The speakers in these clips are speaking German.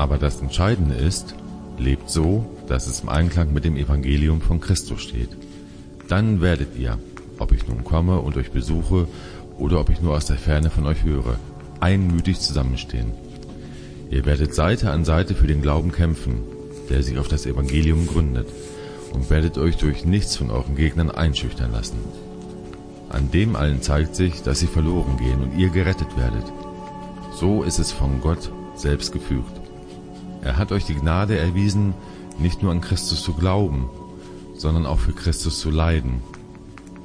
Aber das Entscheidende ist, lebt so, dass es im Einklang mit dem Evangelium von Christus steht. Dann werdet ihr, ob ich nun komme und euch besuche oder ob ich nur aus der Ferne von euch höre, einmütig zusammenstehen. Ihr werdet Seite an Seite für den Glauben kämpfen, der sich auf das Evangelium gründet, und werdet euch durch nichts von euren Gegnern einschüchtern lassen. An dem allen zeigt sich, dass sie verloren gehen und ihr gerettet werdet. So ist es von Gott selbst gefügt. Er hat euch die Gnade erwiesen, nicht nur an Christus zu glauben, sondern auch für Christus zu leiden.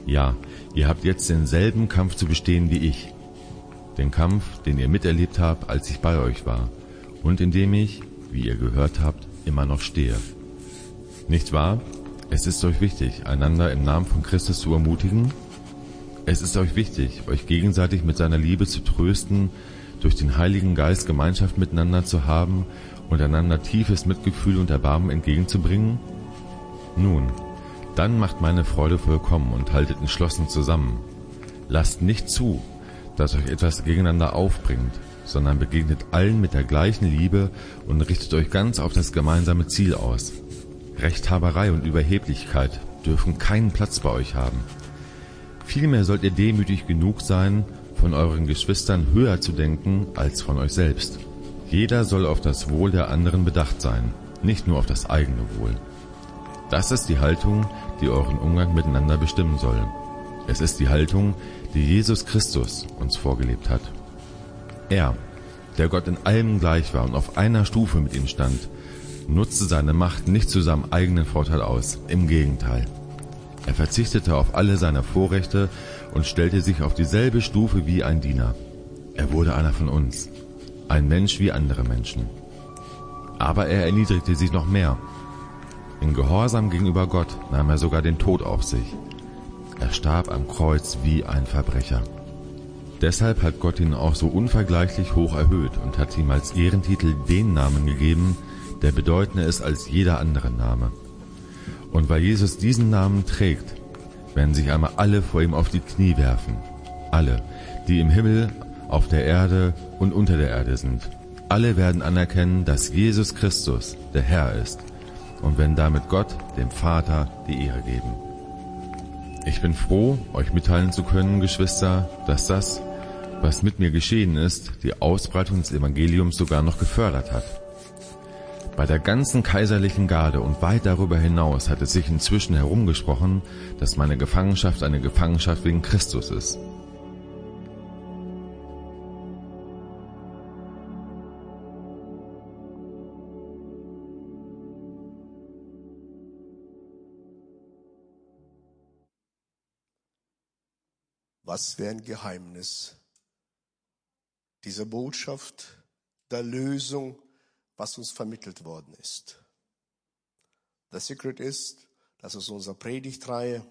Ja, ihr habt jetzt denselben Kampf zu bestehen wie ich. Den Kampf, den ihr miterlebt habt, als ich bei euch war und in dem ich, wie ihr gehört habt, immer noch stehe. Nicht wahr? Es ist euch wichtig, einander im Namen von Christus zu ermutigen. Es ist euch wichtig, euch gegenseitig mit seiner Liebe zu trösten, durch den Heiligen Geist Gemeinschaft miteinander zu haben und einander tiefes Mitgefühl und Erbarmen entgegenzubringen? Nun, dann macht meine Freude vollkommen und haltet entschlossen zusammen. Lasst nicht zu, dass euch etwas gegeneinander aufbringt, sondern begegnet allen mit der gleichen Liebe und richtet euch ganz auf das gemeinsame Ziel aus. Rechthaberei und Überheblichkeit dürfen keinen Platz bei euch haben. Vielmehr sollt ihr demütig genug sein, von euren Geschwistern höher zu denken als von euch selbst. Jeder soll auf das Wohl der anderen bedacht sein, nicht nur auf das eigene Wohl. Das ist die Haltung, die euren Umgang miteinander bestimmen soll. Es ist die Haltung, die Jesus Christus uns vorgelebt hat. Er, der Gott in allem gleich war und auf einer Stufe mit ihm stand, nutzte seine Macht nicht zu seinem eigenen Vorteil aus, im Gegenteil. Er verzichtete auf alle seine Vorrechte und stellte sich auf dieselbe Stufe wie ein Diener. Er wurde einer von uns, ein Mensch wie andere Menschen. Aber er erniedrigte sich noch mehr. In Gehorsam gegenüber Gott nahm er sogar den Tod auf sich. Er starb am Kreuz wie ein Verbrecher. Deshalb hat Gott ihn auch so unvergleichlich hoch erhöht und hat ihm als Ehrentitel den Namen gegeben, der bedeutender ist als jeder andere Name. Und weil Jesus diesen Namen trägt, werden sich einmal alle vor ihm auf die Knie werfen. Alle, die im Himmel, auf der Erde und unter der Erde sind. Alle werden anerkennen, dass Jesus Christus der Herr ist und werden damit Gott, dem Vater, die Ehre geben. Ich bin froh, euch mitteilen zu können, Geschwister, dass das, was mit mir geschehen ist, die Ausbreitung des Evangeliums sogar noch gefördert hat. Bei der ganzen kaiserlichen Garde und weit darüber hinaus hat es sich inzwischen herumgesprochen, dass meine Gefangenschaft eine Gefangenschaft wegen Christus ist. Was wäre ein Geheimnis dieser Botschaft der Lösung, was uns vermittelt worden ist? Der Secret ist, dass es unserer Predigtreihe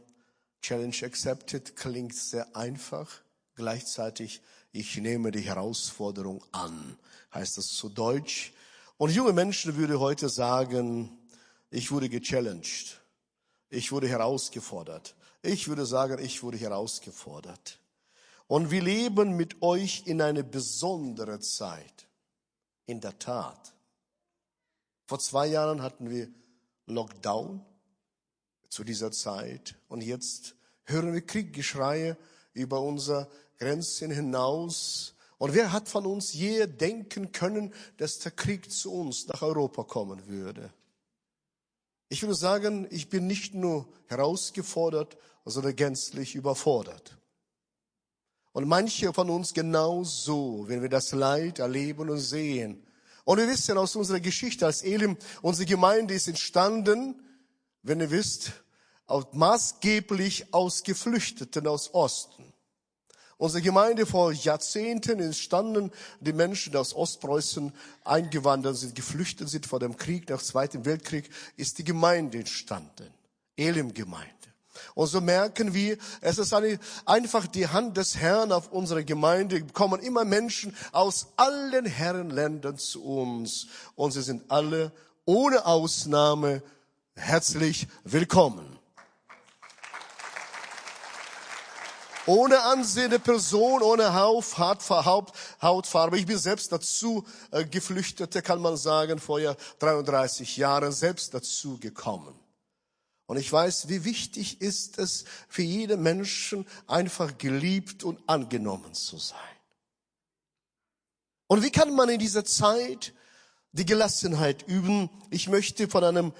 Challenge Accepted klingt sehr einfach. Gleichzeitig, ich nehme die Herausforderung an, heißt das zu Deutsch. Und junge Menschen würde heute sagen, ich wurde gechallenged. Ich wurde herausgefordert. Ich würde sagen, ich wurde herausgefordert. Und wir leben mit euch in eine besondere Zeit. In der Tat. Vor zwei Jahren hatten wir Lockdown zu dieser Zeit. Und jetzt hören wir Krieggeschreie über unsere Grenzen hinaus. Und wer hat von uns je denken können, dass der Krieg zu uns nach Europa kommen würde? Ich würde sagen, ich bin nicht nur herausgefordert, sondern gänzlich überfordert. Und manche von uns genauso, wenn wir das Leid erleben und sehen. Und wir wissen aus unserer Geschichte als Elim, unsere Gemeinde ist entstanden, wenn ihr wisst, maßgeblich aus Geflüchteten aus Osten. Unsere Gemeinde vor Jahrzehnten entstanden, die Menschen aus Ostpreußen eingewandert sind, geflüchtet sind vor dem Krieg, nach dem Zweiten Weltkrieg, ist die Gemeinde entstanden. Elim-Gemeinde. Und so merken wir, es ist eine, einfach die Hand des Herrn auf unsere Gemeinde. Kommen immer Menschen aus allen Herrenländern zu uns. Und sie sind alle ohne Ausnahme herzlich willkommen. ohne ansehende Person, ohne Hauf, Hautfarbe. Ich bin selbst dazu äh, Geflüchtete, kann man sagen, vor ja 33 Jahren selbst dazu gekommen. Und ich weiß, wie wichtig ist es für jeden Menschen, einfach geliebt und angenommen zu sein. Und wie kann man in dieser Zeit die Gelassenheit üben? Ich möchte von einem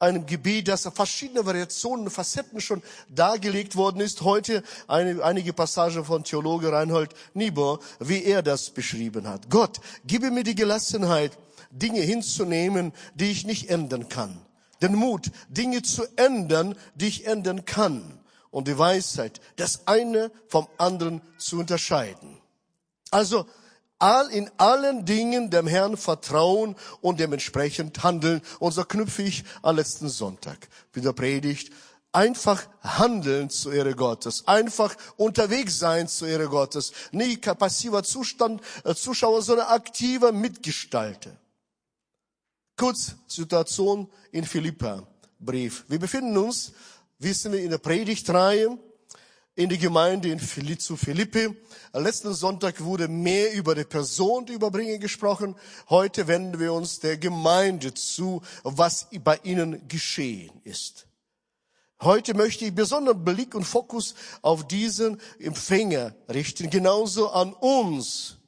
einem Gebet, das verschiedene Variationen Facetten schon dargelegt worden ist. Heute eine, einige Passagen von Theologe Reinhold Niebuhr, wie er das beschrieben hat. Gott, gebe mir die Gelassenheit, Dinge hinzunehmen, die ich nicht ändern kann. Den Mut, Dinge zu ändern, die ich ändern kann. Und die Weisheit, das eine vom anderen zu unterscheiden. Also, all in allen Dingen dem Herrn vertrauen und dementsprechend handeln. Und so knüpfe ich am letzten Sonntag mit der Predigt einfach handeln zur Ehre Gottes, einfach unterwegs sein zur Ehre Gottes, nicht passiver Zustand, äh, Zuschauer, sondern aktiver Mitgestalter. Kurz Situation in Philippa Brief. Wir befinden uns, wissen wir, in der Predigtreihe in die Gemeinde in Philippi, zu Philippi. Letzten Sonntag wurde mehr über die Person die Überbringer gesprochen. Heute wenden wir uns der Gemeinde zu, was bei ihnen geschehen ist. Heute möchte ich besonderen Blick und Fokus auf diesen Empfänger richten, genauso an uns.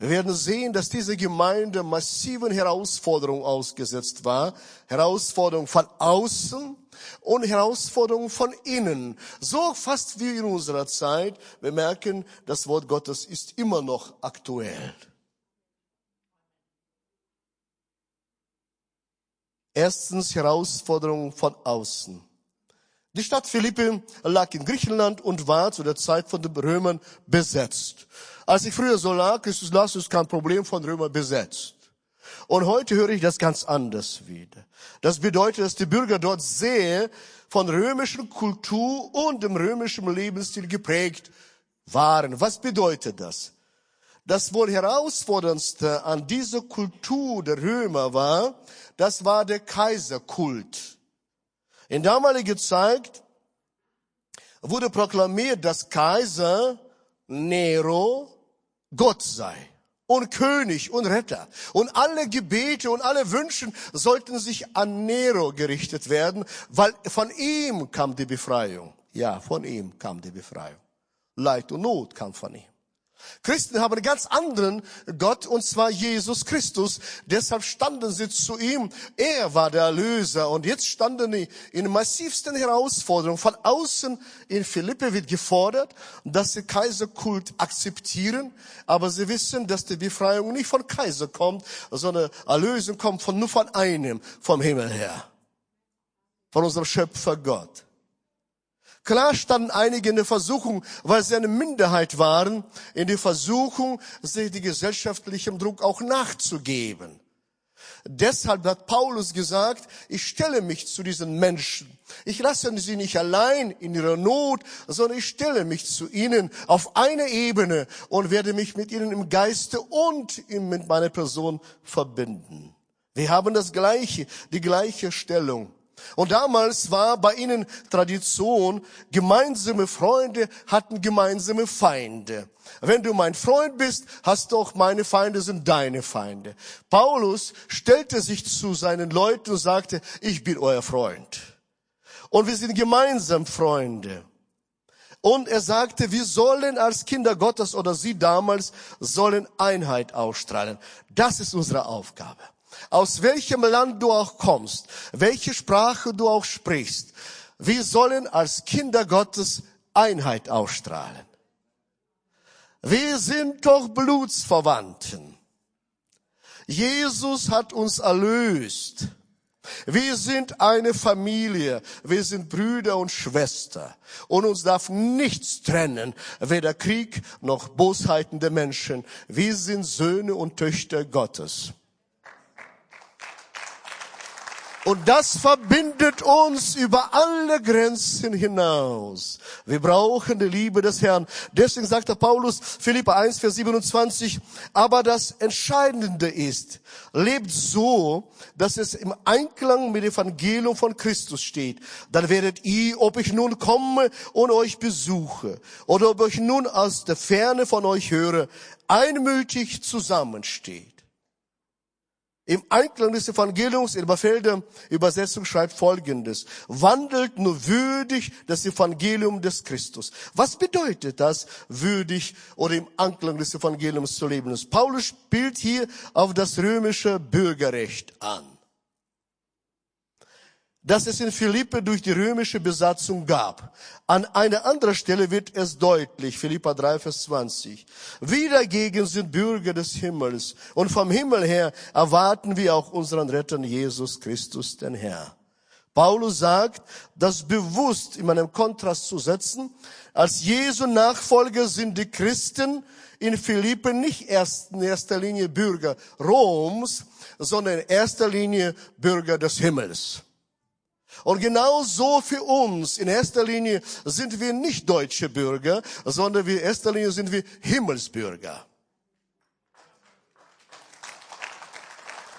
Wir werden sehen, dass diese Gemeinde massiven Herausforderungen ausgesetzt war. Herausforderungen von außen, und Herausforderungen von innen. So fast wie in unserer Zeit. Wir merken, das Wort Gottes ist immer noch aktuell. Erstens Herausforderungen von außen. Die Stadt Philippi lag in Griechenland und war zu der Zeit von den Römern besetzt. Als ich früher so lag, ist es kein Problem von Römern besetzt. Und heute höre ich das ganz anders wieder. Das bedeutet, dass die Bürger dort sehr von römischer Kultur und dem römischen Lebensstil geprägt waren. Was bedeutet das? Das wohl herausforderndste an dieser Kultur der Römer war, das war der Kaiserkult. In damaliger Zeit wurde proklamiert, dass Kaiser Nero Gott sei und König und Retter. Und alle Gebete und alle Wünschen sollten sich an Nero gerichtet werden, weil von ihm kam die Befreiung. Ja, von ihm kam die Befreiung. Leid und Not kam von ihm. Christen haben einen ganz anderen Gott, und zwar Jesus Christus. Deshalb standen sie zu ihm. Er war der Erlöser. Und jetzt standen sie in massivsten Herausforderungen. Von außen in Philippe wird gefordert, dass sie Kaiserkult akzeptieren. Aber sie wissen, dass die Befreiung nicht von Kaiser kommt, sondern Erlösung kommt von, nur von einem, vom Himmel her. Von unserem Schöpfer Gott. Klar standen einige in der Versuchung, weil sie eine Minderheit waren, in der Versuchung, sich die gesellschaftlichem Druck auch nachzugeben. Deshalb hat Paulus gesagt, ich stelle mich zu diesen Menschen. Ich lasse sie nicht allein in ihrer Not, sondern ich stelle mich zu ihnen auf eine Ebene und werde mich mit ihnen im Geiste und mit meiner Person verbinden. Wir haben das gleiche, die gleiche Stellung. Und damals war bei ihnen Tradition, gemeinsame Freunde hatten gemeinsame Feinde. Wenn du mein Freund bist, hast du auch meine Feinde sind deine Feinde. Paulus stellte sich zu seinen Leuten und sagte, ich bin euer Freund. Und wir sind gemeinsam Freunde. Und er sagte, wir sollen als Kinder Gottes oder sie damals sollen Einheit ausstrahlen. Das ist unsere Aufgabe aus welchem Land du auch kommst, welche Sprache du auch sprichst, wir sollen als Kinder Gottes Einheit ausstrahlen. Wir sind doch Blutsverwandten. Jesus hat uns erlöst. Wir sind eine Familie, wir sind Brüder und Schwester und uns darf nichts trennen, weder Krieg noch Bosheiten der Menschen. Wir sind Söhne und Töchter Gottes. Und das verbindet uns über alle Grenzen hinaus. Wir brauchen die Liebe des Herrn. Deswegen sagt der Paulus, Philippa 1, Vers 27, aber das Entscheidende ist, lebt so, dass es im Einklang mit dem Evangelium von Christus steht. Dann werdet ihr, ob ich nun komme und euch besuche, oder ob ich nun aus der Ferne von euch höre, einmütig zusammensteht. Im Einklang des Evangeliums in Elberfelder Übersetzung schreibt Folgendes. Wandelt nur würdig das Evangelium des Christus. Was bedeutet das, würdig oder im Einklang des Evangeliums zu leben? Paulus spielt hier auf das römische Bürgerrecht an das es in Philippe durch die römische Besatzung gab. An einer anderen Stelle wird es deutlich, Philippa 3, Vers 20. Wir dagegen sind Bürger des Himmels und vom Himmel her erwarten wir auch unseren Retter Jesus Christus, den Herr. Paulus sagt, das bewusst in einem Kontrast zu setzen. Als Jesu Nachfolger sind die Christen in Philippe nicht erst in erster Linie Bürger Roms, sondern in erster Linie Bürger des Himmels. Und genau so für uns. In erster Linie sind wir nicht deutsche Bürger, sondern in erster Linie sind wir Himmelsbürger.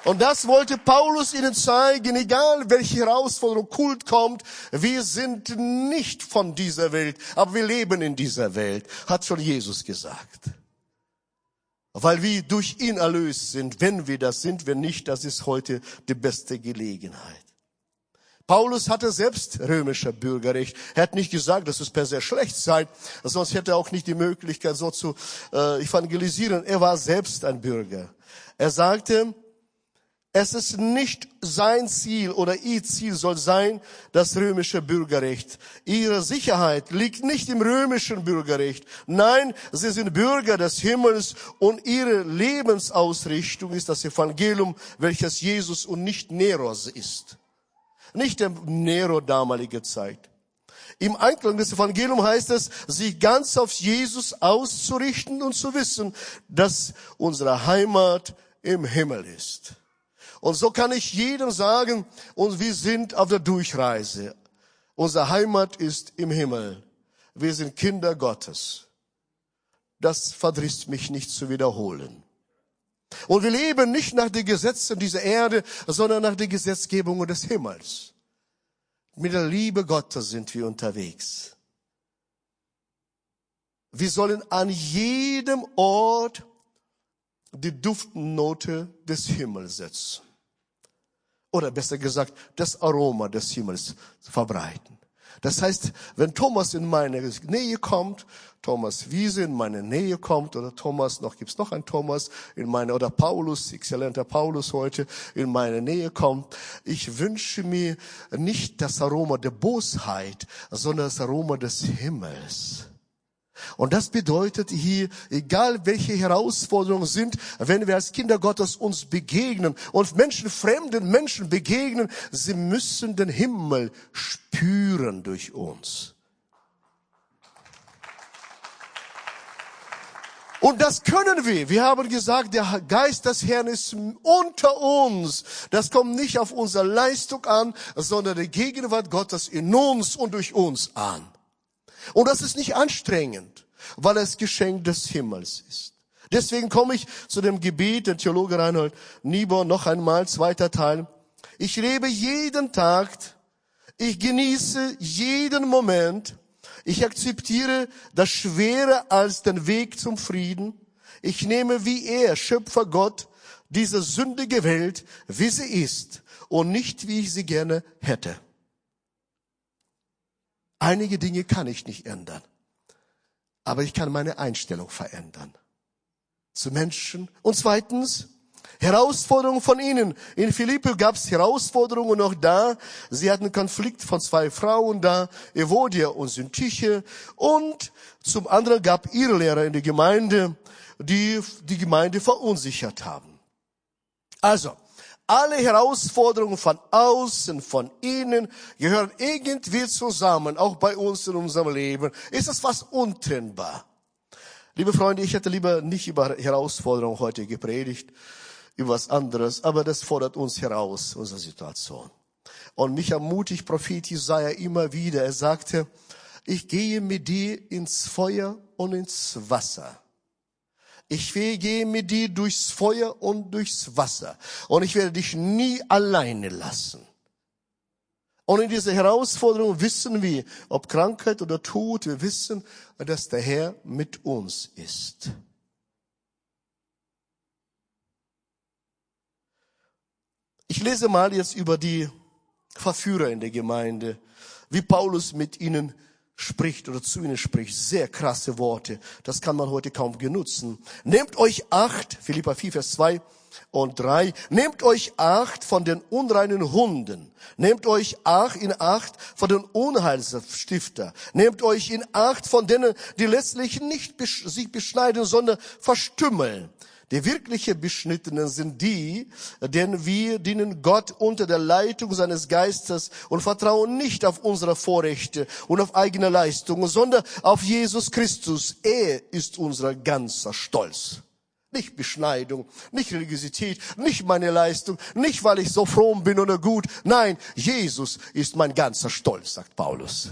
Und das wollte Paulus ihnen zeigen, egal welche Herausforderung Kult kommt, wir sind nicht von dieser Welt, aber wir leben in dieser Welt, hat schon Jesus gesagt. Weil wir durch ihn erlöst sind, wenn wir das sind, wenn nicht, das ist heute die beste Gelegenheit. Paulus hatte selbst römischer Bürgerrecht. Er hat nicht gesagt, dass es per se schlecht sei, sonst hätte er auch nicht die Möglichkeit, so zu äh, evangelisieren. Er war selbst ein Bürger. Er sagte, es ist nicht sein Ziel oder ihr Ziel soll sein, das römische Bürgerrecht. Ihre Sicherheit liegt nicht im römischen Bürgerrecht. Nein, sie sind Bürger des Himmels und ihre Lebensausrichtung ist das Evangelium, welches Jesus und nicht Neros ist. Nicht der Nero damalige Zeit. Im Einklang des Evangeliums heißt es, sich ganz auf Jesus auszurichten und zu wissen, dass unsere Heimat im Himmel ist. Und so kann ich jedem sagen, und wir sind auf der Durchreise. Unsere Heimat ist im Himmel. Wir sind Kinder Gottes. Das verdrisst mich nicht zu wiederholen. Und wir leben nicht nach den Gesetzen dieser Erde, sondern nach den Gesetzgebungen des Himmels. Mit der Liebe Gottes sind wir unterwegs. Wir sollen an jedem Ort die Duftnote des Himmels setzen. Oder besser gesagt, das Aroma des Himmels verbreiten. Das heißt, wenn Thomas in meine Nähe kommt, Thomas Wiese in meine Nähe kommt, oder Thomas, noch gibt's noch einen Thomas in meine, oder Paulus, exzellenter Paulus heute in meine Nähe kommt, ich wünsche mir nicht das Aroma der Bosheit, sondern das Aroma des Himmels. Und das bedeutet hier, egal welche Herausforderungen sind, wenn wir als Kinder Gottes uns begegnen und Menschen, fremden Menschen begegnen, sie müssen den Himmel spüren durch uns. Und das können wir. Wir haben gesagt, der Geist des Herrn ist unter uns. Das kommt nicht auf unsere Leistung an, sondern die Gegenwart Gottes in uns und durch uns an. Und das ist nicht anstrengend, weil es Geschenk des Himmels ist. Deswegen komme ich zu dem Gebet, der Theologe Reinhold Niebuhr, noch einmal, zweiter Teil. Ich lebe jeden Tag, ich genieße jeden Moment, ich akzeptiere das Schwere als den Weg zum Frieden. Ich nehme wie er, Schöpfer Gott, diese sündige Welt, wie sie ist und nicht wie ich sie gerne hätte. Einige Dinge kann ich nicht ändern, aber ich kann meine Einstellung verändern zu Menschen. Und zweitens, Herausforderungen von ihnen. In Philippi gab es Herausforderungen noch da. Sie hatten Konflikt von zwei Frauen da, Evodia und Syntyche. Und zum anderen gab ihre Lehrer in der Gemeinde, die die Gemeinde verunsichert haben. Also, alle Herausforderungen von außen, von innen gehören irgendwie zusammen, auch bei uns in unserem Leben. Ist es fast untrennbar. Liebe Freunde, ich hätte lieber nicht über Herausforderungen heute gepredigt, über was anderes, aber das fordert uns heraus, unsere Situation. Und mich ermutigt Prophet Jesaja immer wieder. Er sagte, ich gehe mit dir ins Feuer und ins Wasser. Ich gehe mit dir durchs Feuer und durchs Wasser. Und ich werde dich nie alleine lassen. Und in dieser Herausforderung wissen wir, ob Krankheit oder Tod, wir wissen, dass der Herr mit uns ist. Ich lese mal jetzt über die Verführer in der Gemeinde, wie Paulus mit ihnen spricht oder zu ihnen spricht. Sehr krasse Worte. Das kann man heute kaum genutzen. Nehmt euch acht, Philippa 4, Vers 2 und 3. Nehmt euch acht von den unreinen Hunden. Nehmt euch acht in acht von den Unheilsstifter. Nehmt euch in acht von denen, die letztlich nicht sich beschneiden, sondern verstümmeln. Die wirkliche Beschnittenen sind die, denn wir dienen Gott unter der Leitung seines Geistes und vertrauen nicht auf unsere Vorrechte und auf eigene Leistungen, sondern auf Jesus Christus. Er ist unser ganzer Stolz. Nicht Beschneidung, nicht Religiosität, nicht meine Leistung, nicht weil ich so fromm bin oder gut. Nein, Jesus ist mein ganzer Stolz, sagt Paulus.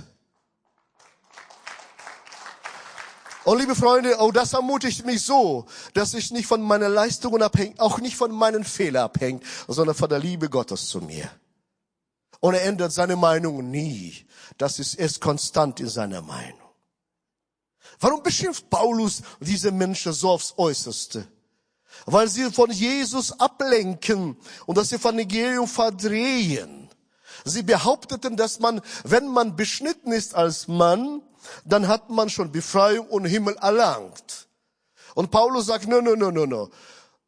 Und liebe Freunde, oh, das ermutigt mich so, dass ich nicht von meinen Leistungen abhängt, auch nicht von meinen Fehlern abhängt, sondern von der Liebe Gottes zu mir. Und er ändert seine Meinung nie. Das ist, er konstant in seiner Meinung. Warum beschimpft Paulus diese Menschen so aufs Äußerste? Weil sie von Jesus ablenken und das Evangelium verdrehen. Sie behaupteten, dass man, wenn man beschnitten ist als Mann, dann hat man schon Befreiung und Himmel erlangt. Und Paulus sagt, no, no, no, no, no.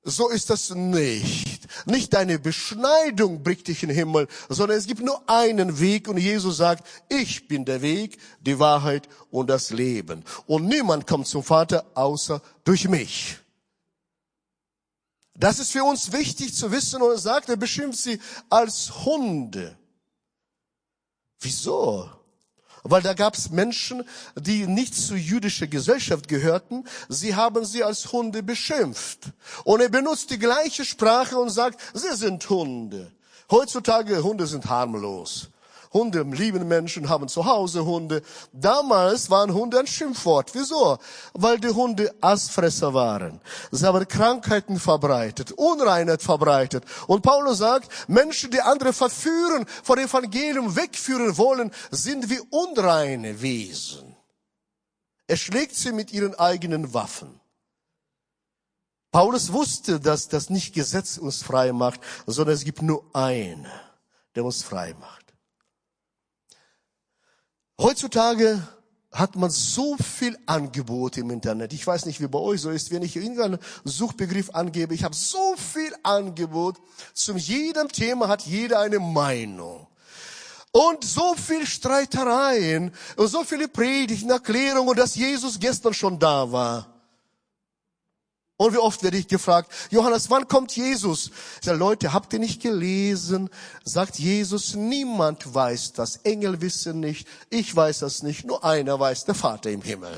So ist das nicht. Nicht deine Beschneidung bringt dich in den Himmel, sondern es gibt nur einen Weg und Jesus sagt, ich bin der Weg, die Wahrheit und das Leben. Und niemand kommt zum Vater außer durch mich. Das ist für uns wichtig zu wissen und er sagt, er beschimpft sie als Hunde. Wieso? Weil da gab es Menschen, die nicht zur jüdischen Gesellschaft gehörten. Sie haben sie als Hunde beschimpft. Und er benutzt die gleiche Sprache und sagt, sie sind Hunde. Heutzutage Hunde sind harmlos. Hunde lieben Menschen, haben zu Hause Hunde. Damals waren Hunde ein Schimpfwort. Wieso? Weil die Hunde Aasfresser waren. Sie haben Krankheiten verbreitet, Unreinheit verbreitet. Und Paulus sagt, Menschen, die andere verführen, von dem Evangelium wegführen wollen, sind wie unreine Wesen. Er schlägt sie mit ihren eigenen Waffen. Paulus wusste, dass das nicht Gesetz uns frei macht, sondern es gibt nur einen, der uns frei macht. Heutzutage hat man so viel Angebot im Internet. Ich weiß nicht, wie bei euch so ist. Wenn ich irgendeinen Suchbegriff angebe, ich habe so viel Angebot. Zum jedem Thema hat jeder eine Meinung. Und so viel Streitereien und so viele Predigten, Erklärungen, dass Jesus gestern schon da war. Und wie oft werde ich gefragt, Johannes, wann kommt Jesus? Ich sage, Leute, habt ihr nicht gelesen? Sagt Jesus, niemand weiß das. Engel wissen nicht, ich weiß das nicht, nur einer weiß, der Vater im Himmel.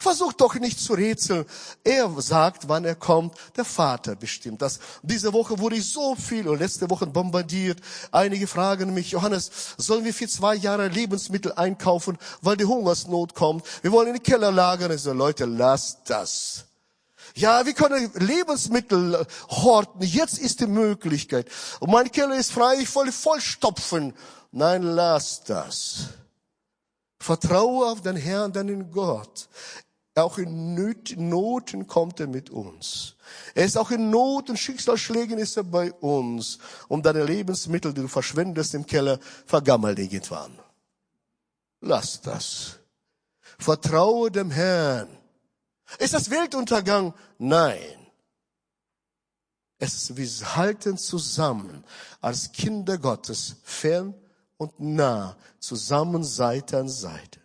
Versucht doch nicht zu rätseln. Er sagt, wann er kommt. Der Vater bestimmt das. Diese Woche wurde ich so viel und letzte Woche bombardiert. Einige fragen mich, Johannes, sollen wir für zwei Jahre Lebensmittel einkaufen, weil die Hungersnot kommt? Wir wollen in die Keller lagern. Ich sage, Leute, lasst das. Ja, wir können Lebensmittel horten. Jetzt ist die Möglichkeit. Und mein Keller ist frei, ich will voll stopfen. Nein, lass das. Vertraue auf den Herrn, deinen Gott. Auch in Noten kommt er mit uns. Er ist auch in Not und Schicksalsschlägen ist er bei uns. Und deine Lebensmittel, die du verschwendest im Keller, vergammeln irgendwann. Lass das. Vertraue dem Herrn. Ist das Weltuntergang? Nein. Es ist, wir halten zusammen als Kinder Gottes, fern und nah, zusammen Seite an Seite.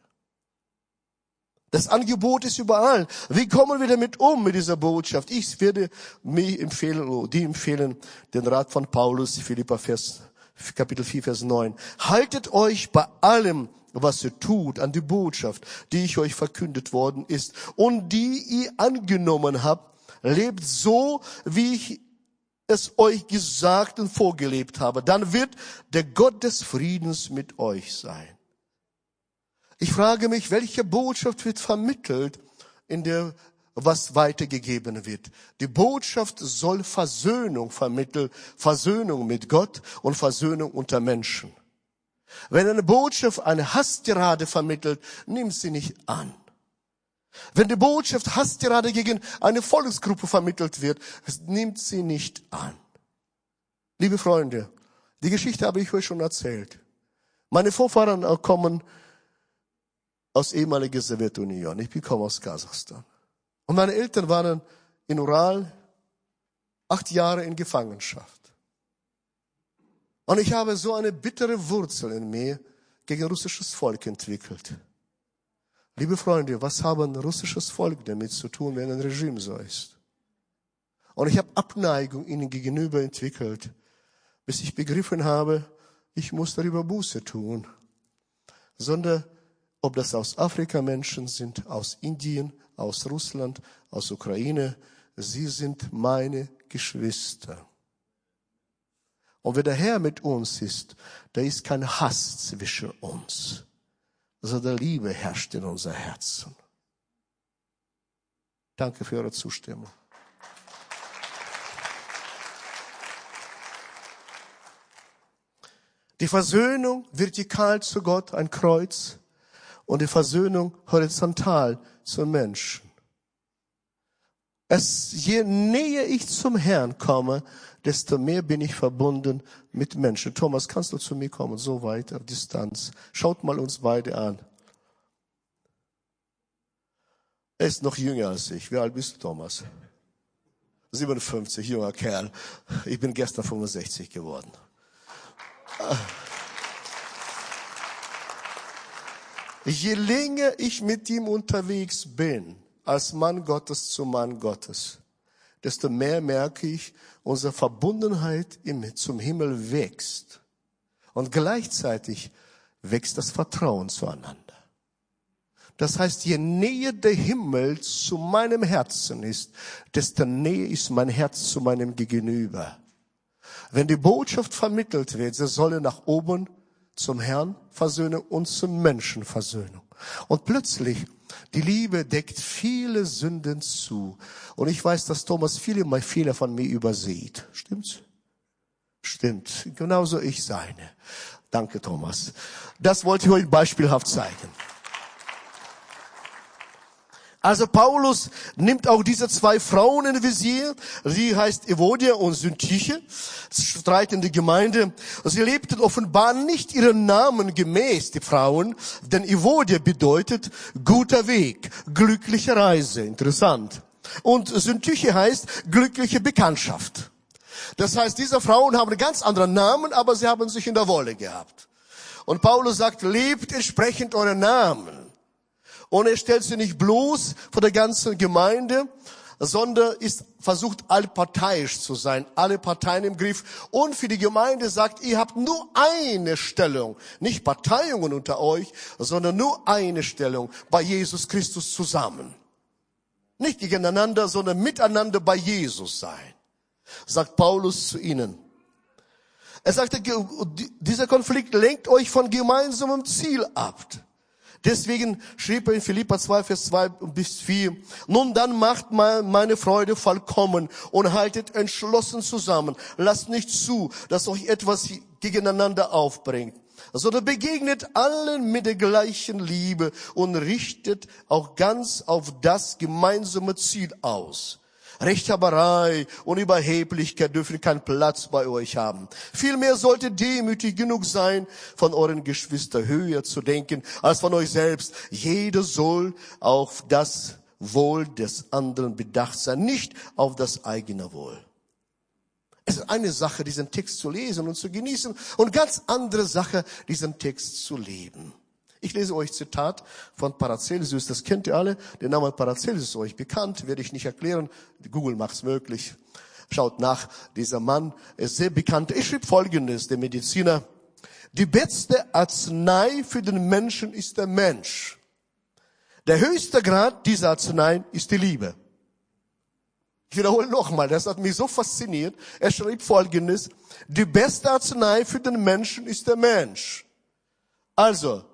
Das Angebot ist überall. Wie kommen wir damit um, mit dieser Botschaft? Ich werde mir empfehlen, die empfehlen, den Rat von Paulus, Philippa Vers, Kapitel 4, Vers 9. Haltet euch bei allem, was ihr tut, an die Botschaft, die ich euch verkündet worden ist und die ihr angenommen habt, lebt so, wie ich es euch gesagt und vorgelebt habe, dann wird der Gott des Friedens mit euch sein. Ich frage mich, welche Botschaft wird vermittelt, in der was weitergegeben wird. Die Botschaft soll Versöhnung vermitteln, Versöhnung mit Gott und Versöhnung unter Menschen. Wenn eine Botschaft eine Hasstirade vermittelt, nimm sie nicht an. Wenn die Botschaft Hasstirade gegen eine Volksgruppe vermittelt wird, nimmt sie nicht an. Liebe Freunde, die Geschichte habe ich euch schon erzählt. Meine Vorfahren kommen aus ehemaliger Sowjetunion. Ich komme aus Kasachstan. Und meine Eltern waren in Ural acht Jahre in Gefangenschaft. Und ich habe so eine bittere Wurzel in mir gegen russisches Volk entwickelt. Liebe Freunde, was haben russisches Volk damit zu tun, wenn ein Regime so ist? Und ich habe Abneigung ihnen gegenüber entwickelt, bis ich begriffen habe, ich muss darüber Buße tun. Sondern ob das aus Afrika Menschen sind, aus Indien, aus Russland, aus Ukraine, sie sind meine Geschwister. Und wenn der Herr mit uns ist, da ist kein Hass zwischen uns, sondern Liebe herrscht in unser Herzen. Danke für Ihre Zustimmung. Die Versöhnung vertikal zu Gott, ein Kreuz, und die Versöhnung horizontal zum Menschen. Es, je näher ich zum Herrn komme, desto mehr bin ich verbunden mit Menschen. Thomas, kannst du zu mir kommen, so weit auf Distanz? Schaut mal uns beide an. Er ist noch jünger als ich. Wie alt bist du, Thomas? 57, junger Kerl. Ich bin gestern 65 geworden. Je länger ich mit ihm unterwegs bin, als Mann Gottes zu Mann Gottes, desto mehr merke ich, unsere Verbundenheit zum Himmel wächst. Und gleichzeitig wächst das Vertrauen zueinander. Das heißt, je näher der Himmel zu meinem Herzen ist, desto näher ist mein Herz zu meinem Gegenüber. Wenn die Botschaft vermittelt wird, sie solle nach oben zum Herrn Versöhnung und zum Menschen Versöhnung. Und plötzlich, die Liebe deckt viele Sünden zu. Und ich weiß, dass Thomas viele mal Fehler von mir übersieht. Stimmt's? Stimmt. Genauso ich seine. Danke, Thomas. Das wollte ich euch beispielhaft zeigen. Also Paulus nimmt auch diese zwei Frauen in Visier. Sie heißt Evodia und Syntyche, streitende Gemeinde. Sie lebten offenbar nicht ihren Namen gemäß, die Frauen, denn Evodia bedeutet guter Weg, glückliche Reise. Interessant. Und Syntyche heißt glückliche Bekanntschaft. Das heißt, diese Frauen haben einen ganz anderen Namen, aber sie haben sich in der Wolle gehabt. Und Paulus sagt, lebt entsprechend euren Namen. Und er stellt sie nicht bloß vor der ganzen Gemeinde, sondern ist versucht allparteiisch zu sein, alle Parteien im Griff. Und für die Gemeinde sagt, ihr habt nur eine Stellung, nicht Parteiungen unter euch, sondern nur eine Stellung bei Jesus Christus zusammen. Nicht gegeneinander, sondern miteinander bei Jesus sein, sagt Paulus zu ihnen. Er sagte, dieser Konflikt lenkt euch von gemeinsamem Ziel ab. Deswegen schrieb er in Philippa 2, Vers 2 bis 4, nun dann macht meine Freude vollkommen und haltet entschlossen zusammen. Lasst nicht zu, dass euch etwas gegeneinander aufbringt sondern begegnet allen mit der gleichen Liebe und richtet auch ganz auf das gemeinsame Ziel aus. Rechthaberei und Überheblichkeit dürfen keinen Platz bei euch haben. Vielmehr sollte demütig genug sein, von euren Geschwistern höher zu denken als von euch selbst. Jeder soll auf das Wohl des anderen bedacht sein, nicht auf das eigene Wohl. Es ist eine Sache, diesen Text zu lesen und zu genießen und ganz andere Sache, diesen Text zu leben. Ich lese euch Zitat von Paracelsus, das kennt ihr alle. Der Name Paracelsus ist euch bekannt, werde ich nicht erklären. Google macht's möglich. Schaut nach, dieser Mann ist sehr bekannt. Ich schrieb Folgendes, der Mediziner. Die beste Arznei für den Menschen ist der Mensch. Der höchste Grad dieser Arznei ist die Liebe. Ich wiederhole nochmal, das hat mich so fasziniert. Er schrieb folgendes, die beste Arznei für den Menschen ist der Mensch. Also,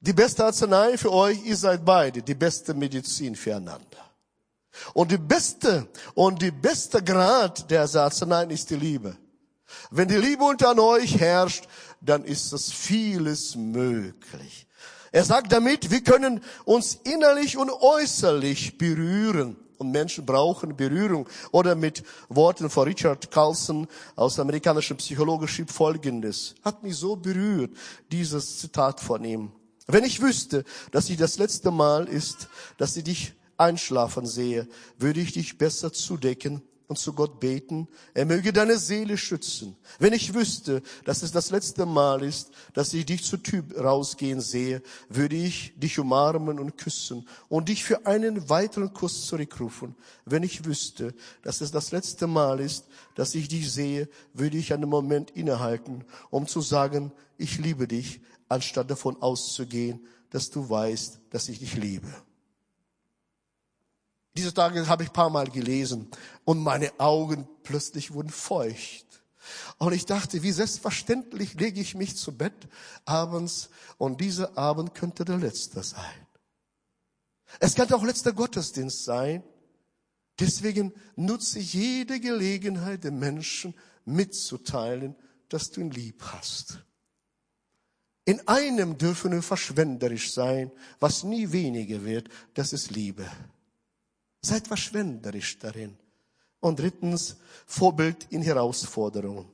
die beste Arznei für euch, ihr seid beide, die beste Medizin füreinander. Und die beste, und die beste Grad der Arznei ist die Liebe. Wenn die Liebe unter euch herrscht, dann ist es vieles möglich. Er sagt damit, wir können uns innerlich und äußerlich berühren. Und Menschen brauchen Berührung. Oder mit Worten von Richard Carlson aus der amerikanischen Psychologie schrieb Folgendes. Hat mich so berührt, dieses Zitat von ihm. Wenn ich wüsste, dass ich das letzte Mal ist, dass ich dich einschlafen sehe, würde ich dich besser zudecken und zu Gott beten, er möge deine Seele schützen. Wenn ich wüsste, dass es das letzte Mal ist, dass ich dich zur Tür rausgehen sehe, würde ich dich umarmen und küssen und dich für einen weiteren Kuss zurückrufen. Wenn ich wüsste, dass es das letzte Mal ist, dass ich dich sehe, würde ich einen Moment innehalten, um zu sagen, ich liebe dich, anstatt davon auszugehen, dass du weißt, dass ich dich liebe. Diese Tage habe ich paar Mal gelesen und meine Augen plötzlich wurden feucht. Und ich dachte, wie selbstverständlich lege ich mich zu Bett abends und dieser Abend könnte der letzte sein. Es könnte auch letzter Gottesdienst sein. Deswegen nutze jede Gelegenheit, den Menschen mitzuteilen, dass du ihn lieb hast. In einem dürfen wir verschwenderisch sein, was nie weniger wird, das ist Liebe. Seid verschwenderisch darin. Und drittens, Vorbild in Herausforderungen.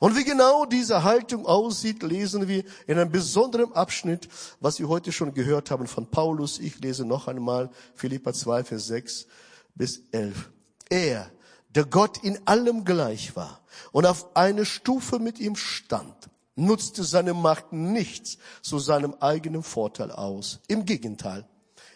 Und wie genau diese Haltung aussieht, lesen wir in einem besonderen Abschnitt, was wir heute schon gehört haben von Paulus. Ich lese noch einmal Philippa 2, Vers 6 bis 11. Er, der Gott in allem gleich war und auf eine Stufe mit ihm stand, nutzte seine Macht nichts zu seinem eigenen Vorteil aus. Im Gegenteil,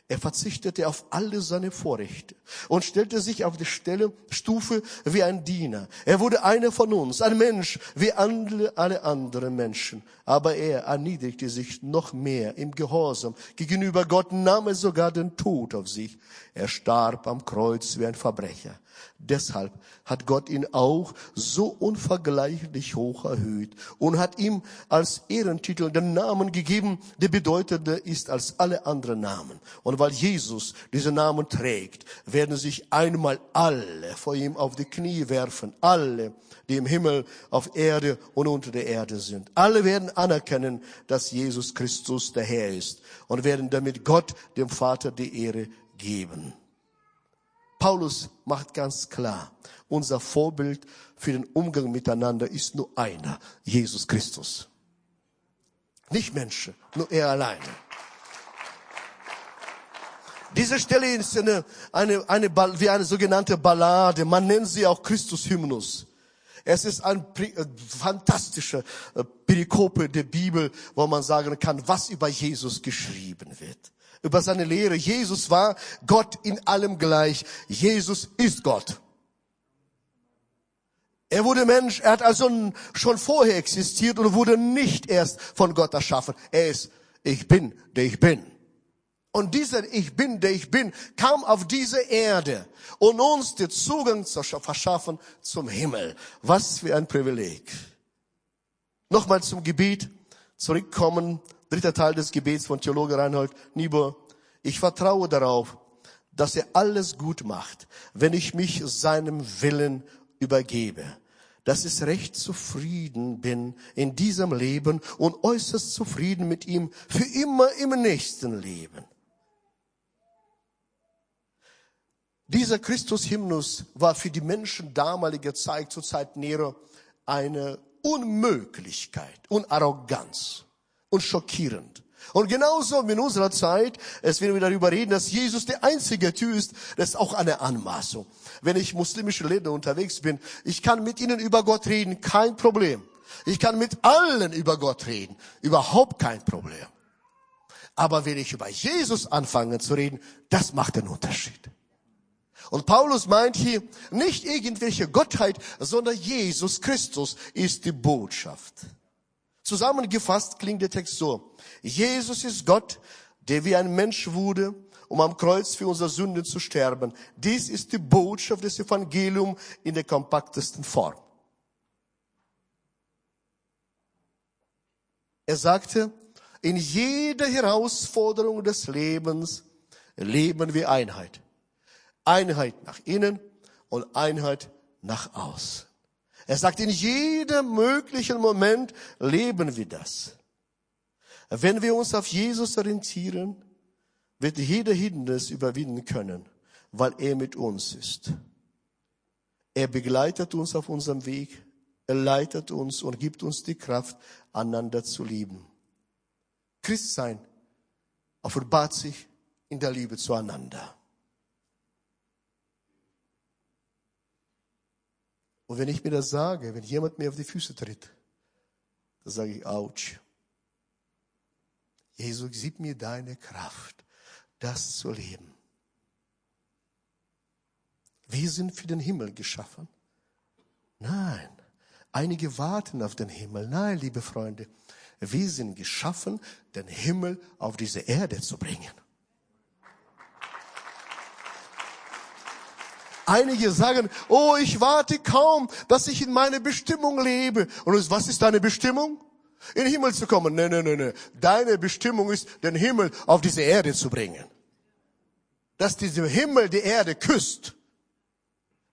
er verzichtete auf alle seine Vorrechte und stellte sich auf die Stelle, Stufe wie ein Diener. Er wurde einer von uns, ein Mensch wie alle, alle anderen Menschen. Aber er erniedrigte sich noch mehr im Gehorsam. Gegenüber Gott nahm er sogar den Tod auf sich. Er starb am Kreuz wie ein Verbrecher. Deshalb hat Gott ihn auch so unvergleichlich hoch erhöht und hat ihm als Ehrentitel den Namen gegeben, der bedeutender ist als alle anderen Namen. Und weil Jesus diesen Namen trägt, werden sich einmal alle vor ihm auf die Knie werfen. Alle, die im Himmel, auf Erde und unter der Erde sind. Alle werden anerkennen, dass Jesus Christus der Herr ist und werden damit Gott, dem Vater, die Ehre geben. Paulus macht ganz klar, unser Vorbild für den Umgang miteinander ist nur einer, Jesus Christus. Nicht Menschen, nur er alleine. Diese Stelle ist eine, eine, eine, wie eine sogenannte Ballade. Man nennt sie auch Christus-Hymnus. Es ist ein äh, fantastischer äh, Perikope der Bibel, wo man sagen kann, was über Jesus geschrieben wird über seine Lehre. Jesus war Gott in allem gleich. Jesus ist Gott. Er wurde Mensch, er hat also schon vorher existiert und wurde nicht erst von Gott erschaffen. Er ist, ich bin, der ich bin. Und dieser Ich bin, der ich bin, kam auf diese Erde und uns den Zugang zu verschaffen zum Himmel. Was für ein Privileg. Nochmal zum Gebet zurückkommen dritter Teil des Gebets von Theologe Reinhold Niebuhr. Ich vertraue darauf, dass er alles gut macht, wenn ich mich seinem Willen übergebe. Dass ich recht zufrieden bin in diesem Leben und äußerst zufrieden mit ihm für immer im nächsten Leben. Dieser Christus-Hymnus war für die Menschen damaliger Zeit, zur Zeit Nero, eine Unmöglichkeit und Arroganz und schockierend. Und genauso in unserer Zeit, es werden wir darüber reden, dass Jesus der einzige Tür ist, das ist auch eine Anmaßung. Wenn ich muslimische Länder unterwegs bin, ich kann mit ihnen über Gott reden, kein Problem. Ich kann mit allen über Gott reden, überhaupt kein Problem. Aber wenn ich über Jesus anfange zu reden, das macht den Unterschied. Und Paulus meint hier, nicht irgendwelche Gottheit, sondern Jesus Christus ist die Botschaft. Zusammengefasst klingt der Text so. Jesus ist Gott, der wie ein Mensch wurde um am Kreuz für unsere Sünde zu sterben. Dies ist die Botschaft des Evangeliums in der kompaktesten Form. Er sagte, in jeder Herausforderung des Lebens leben wir Einheit. Einheit nach innen und Einheit nach außen. Er sagt, in jedem möglichen Moment leben wir das. Wenn wir uns auf Jesus orientieren, wird jeder Hindernis überwinden können, weil er mit uns ist. Er begleitet uns auf unserem Weg, er leitet uns und gibt uns die Kraft, einander zu lieben. Christsein offenbart sich in der Liebe zueinander. Und wenn ich mir das sage, wenn jemand mir auf die Füße tritt, dann sage ich, ouch. Jesus, gib mir deine Kraft, das zu leben. Wir sind für den Himmel geschaffen. Nein, einige warten auf den Himmel. Nein, liebe Freunde, wir sind geschaffen, den Himmel auf diese Erde zu bringen. Einige sagen, oh, ich warte kaum, dass ich in meine Bestimmung lebe. Und was ist deine Bestimmung? In den Himmel zu kommen. Nein, nein, nein, nein. Deine Bestimmung ist, den Himmel auf diese Erde zu bringen. Dass dieser Himmel die Erde küsst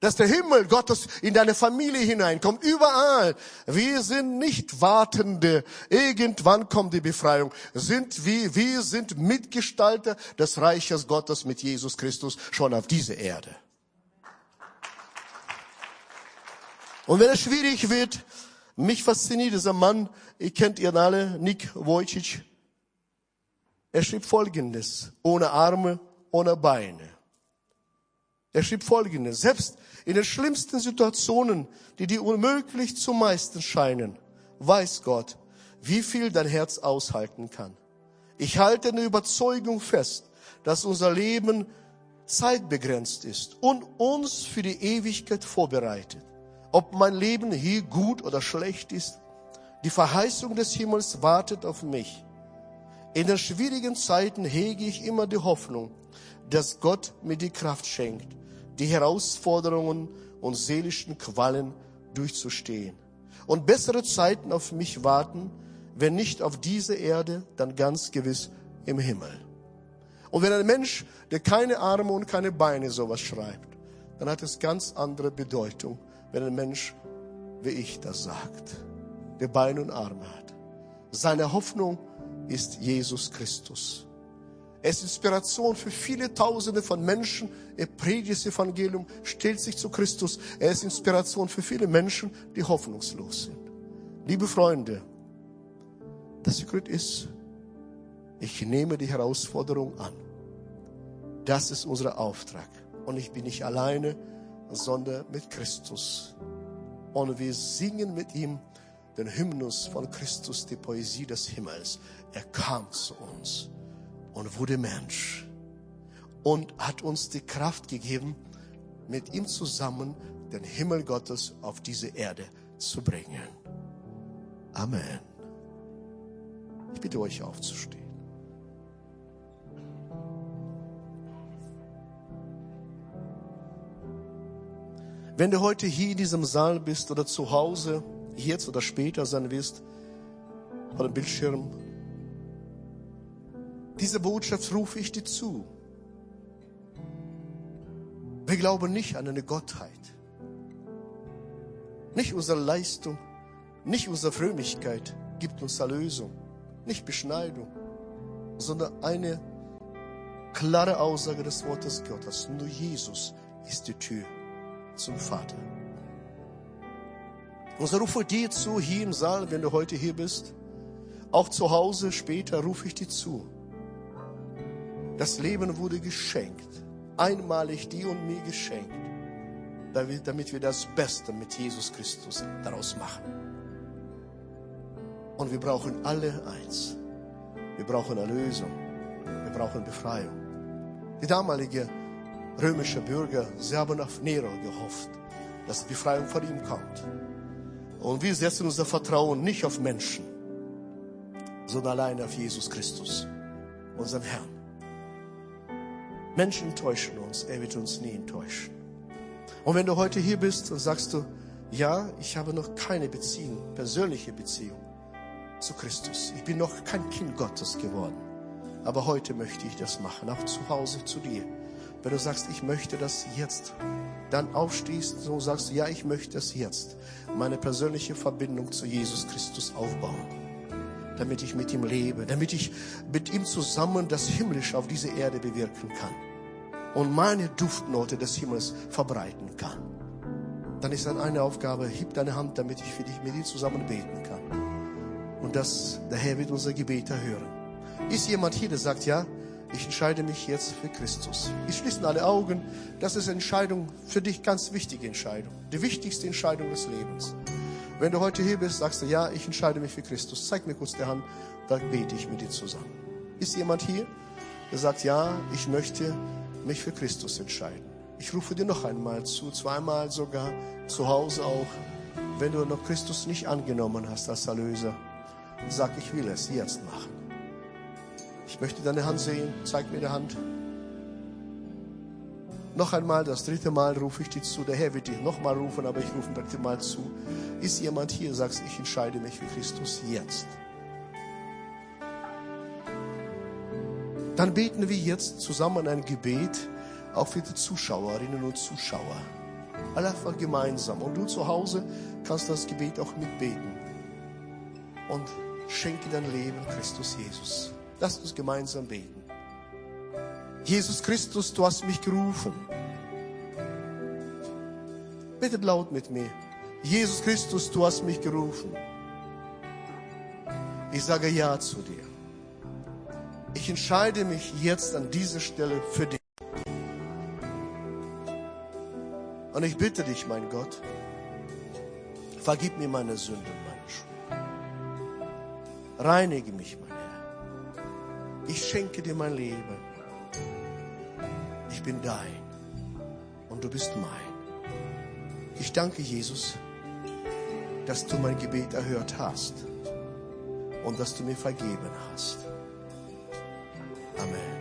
dass der Himmel Gottes in deine Familie hineinkommt, überall. Wir sind nicht Wartende. Irgendwann kommt die Befreiung. Sind wir, wir sind Mitgestalter des Reiches Gottes mit Jesus Christus schon auf dieser Erde. Und wenn es schwierig wird, mich fasziniert dieser Mann, ihr kennt ihn alle, Nick Wojcic. Er schrieb Folgendes, ohne Arme, ohne Beine. Er schrieb Folgendes, selbst in den schlimmsten Situationen, die dir unmöglich zu meisten scheinen, weiß Gott, wie viel dein Herz aushalten kann. Ich halte eine Überzeugung fest, dass unser Leben zeitbegrenzt ist und uns für die Ewigkeit vorbereitet. Ob mein Leben hier gut oder schlecht ist, die Verheißung des Himmels wartet auf mich. In den schwierigen Zeiten hege ich immer die Hoffnung, dass Gott mir die Kraft schenkt, die Herausforderungen und seelischen Qualen durchzustehen. Und bessere Zeiten auf mich warten, wenn nicht auf dieser Erde, dann ganz gewiss im Himmel. Und wenn ein Mensch, der keine Arme und keine Beine sowas schreibt, dann hat es ganz andere Bedeutung, wenn ein Mensch wie ich das sagt, der Beine und Arme hat. Seine Hoffnung ist Jesus Christus. Er ist Inspiration für viele Tausende von Menschen. Er predigt das Evangelium, stellt sich zu Christus. Er ist Inspiration für viele Menschen, die hoffnungslos sind. Liebe Freunde, das Secret ist, ich nehme die Herausforderung an. Das ist unser Auftrag. Und ich bin nicht alleine, sondern mit Christus. Und wir singen mit ihm den Hymnus von Christus, die Poesie des Himmels. Er kam zu uns und wurde Mensch und hat uns die Kraft gegeben, mit ihm zusammen den Himmel Gottes auf diese Erde zu bringen. Amen. Ich bitte euch aufzustehen. Wenn du heute hier in diesem Saal bist oder zu Hause, jetzt oder später sein wirst, vor dem Bildschirm, diese Botschaft rufe ich dir zu. Wir glauben nicht an eine Gottheit. Nicht unsere Leistung, nicht unsere Frömmigkeit gibt uns Erlösung, nicht Beschneidung, sondern eine klare Aussage des Wortes Gottes. Nur Jesus ist die Tür zum Vater. Und so rufe dir zu, hier im Saal, wenn du heute hier bist. Auch zu Hause später rufe ich dir zu. Das Leben wurde geschenkt, einmalig dir und mir geschenkt, damit wir das Beste mit Jesus Christus daraus machen. Und wir brauchen alle eins. Wir brauchen Erlösung. Wir brauchen Befreiung. Die damalige römische Bürger, sie haben auf Nero gehofft, dass die Befreiung von ihm kommt. Und wir setzen unser Vertrauen nicht auf Menschen, sondern allein auf Jesus Christus, unseren Herrn. Menschen enttäuschen uns, er wird uns nie enttäuschen. Und wenn du heute hier bist und sagst du, ja, ich habe noch keine Beziehung, persönliche Beziehung zu Christus. Ich bin noch kein Kind Gottes geworden. Aber heute möchte ich das machen, auch zu Hause zu dir. Wenn du sagst, ich möchte das jetzt, dann aufstehst und sagst, ja, ich möchte es jetzt, meine persönliche Verbindung zu Jesus Christus aufbauen, damit ich mit ihm lebe, damit ich mit ihm zusammen das Himmlische auf diese Erde bewirken kann und meine Duftnote des Himmels verbreiten kann. Dann ist dann eine Aufgabe, heb deine Hand, damit ich für dich mit dir zusammen beten kann. Und das, der Herr wird unser Gebet erhören. Ist jemand hier, der sagt, ja, ich entscheide mich jetzt für Christus. Ich schließe alle Augen. Das ist Entscheidung, für dich ganz wichtige Entscheidung. Die wichtigste Entscheidung des Lebens. Wenn du heute hier bist, sagst du, ja, ich entscheide mich für Christus. Zeig mir kurz die Hand, dann bete ich mit dir zusammen. Ist jemand hier, der sagt, ja, ich möchte mich für Christus entscheiden? Ich rufe dir noch einmal zu, zweimal sogar, zu Hause auch. Wenn du noch Christus nicht angenommen hast als Erlöser, sag, ich will es jetzt machen. Ich möchte deine Hand sehen. Zeig mir die Hand. Noch einmal, das dritte Mal rufe ich dir zu. Der Herr wird dich nochmal rufen, aber ich rufe das dritte Mal zu. Ist jemand hier, sagst, ich entscheide mich für Christus jetzt. Dann beten wir jetzt zusammen ein Gebet, auch für die Zuschauerinnen und Zuschauer. Alle einfach gemeinsam. Und du zu Hause kannst das Gebet auch mitbeten. Und schenke dein Leben Christus Jesus. Lass uns gemeinsam beten. Jesus Christus, du hast mich gerufen. Bittet laut mit mir. Jesus Christus, du hast mich gerufen. Ich sage Ja zu dir. Ich entscheide mich jetzt an dieser Stelle für dich. Und ich bitte dich, mein Gott, vergib mir meine Sünden, meine Schuld. Reinige mich, mein ich schenke dir mein Leben. Ich bin dein und du bist mein. Ich danke Jesus, dass du mein Gebet erhört hast und dass du mir vergeben hast. Amen.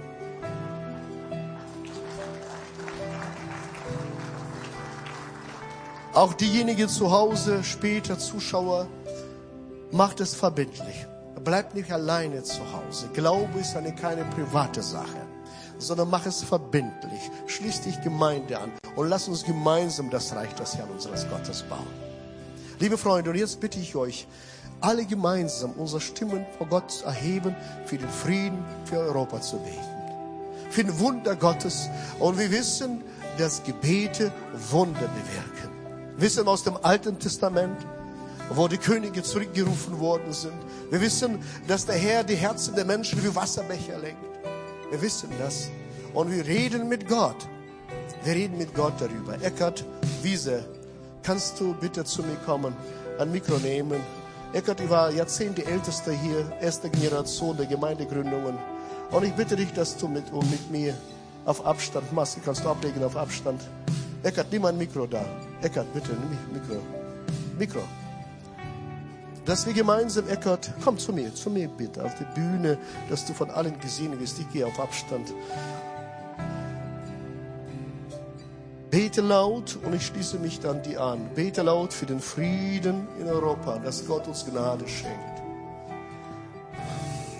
Auch diejenigen zu Hause, später Zuschauer, macht es verbindlich. Bleib nicht alleine zu Hause. Glaube ist eine keine private Sache, sondern mach es verbindlich. Schließ dich Gemeinde an und lass uns gemeinsam das Reich des Herrn unseres Gottes bauen. Liebe Freunde, und jetzt bitte ich euch, alle gemeinsam unsere Stimmen vor Gott erheben, für den Frieden, für Europa zu beten. Für den Wunder Gottes. Und wir wissen, dass Gebete Wunder bewirken. Wir wissen aus dem Alten Testament, wo die Könige zurückgerufen worden sind. Wir wissen, dass der Herr die Herzen der Menschen wie Wasserbecher lenkt. Wir wissen das. Und wir reden mit Gott. Wir reden mit Gott darüber. Eckart Wiese, kannst du bitte zu mir kommen, ein Mikro nehmen? Eckart, war Jahrzehnte ältester hier, erste Generation der Gemeindegründungen. Und ich bitte dich, dass du mit, mit mir auf Abstand, Maske kannst du ablegen auf Abstand. Eckart, nimm ein Mikro da. Eckart, bitte, nimm Mikro. Mikro dass wir gemeinsam, Eckert, komm zu mir, zu mir bitte, auf die Bühne, dass du von allen gesehen wirst. Ich gehe auf Abstand. Bete laut und ich schließe mich dann die an. Bete laut für den Frieden in Europa, dass Gott uns Gnade schenkt.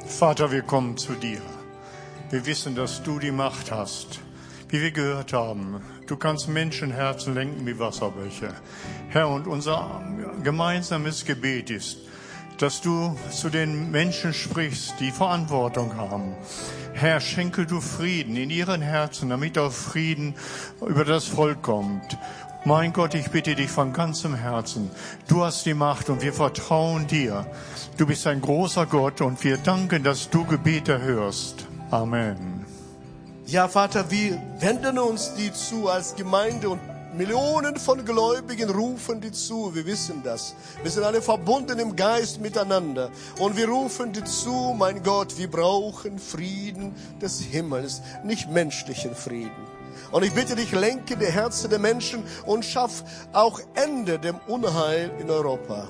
Vater, wir kommen zu dir. Wir wissen, dass du die Macht hast. Wie wir gehört haben, du kannst Menschenherzen lenken wie Wasserbäche. Herr, und unser gemeinsames Gebet ist, dass du zu den Menschen sprichst, die Verantwortung haben. Herr, schenke du Frieden in ihren Herzen, damit auch Frieden über das Volk kommt. Mein Gott, ich bitte dich von ganzem Herzen. Du hast die Macht und wir vertrauen dir. Du bist ein großer Gott und wir danken, dass du Gebete hörst. Amen. Ja, Vater, wir wenden uns dir zu als Gemeinde und Millionen von Gläubigen rufen dir zu, wir wissen das. Wir sind alle verbunden im Geist miteinander. Und wir rufen dir zu, mein Gott, wir brauchen Frieden des Himmels, nicht menschlichen Frieden. Und ich bitte dich, lenke die Herzen der Menschen und schaff auch Ende dem Unheil in Europa.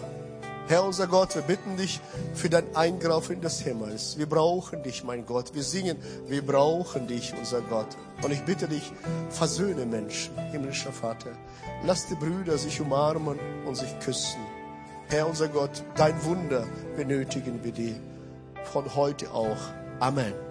Herr unser Gott, wir bitten dich für dein Eingreifen des Himmels. Wir brauchen dich, mein Gott. Wir singen, wir brauchen dich, unser Gott. Und ich bitte dich, versöhne Menschen, himmlischer Vater. Lass die Brüder sich umarmen und sich küssen. Herr unser Gott, dein Wunder benötigen wir dir. Von heute auch. Amen.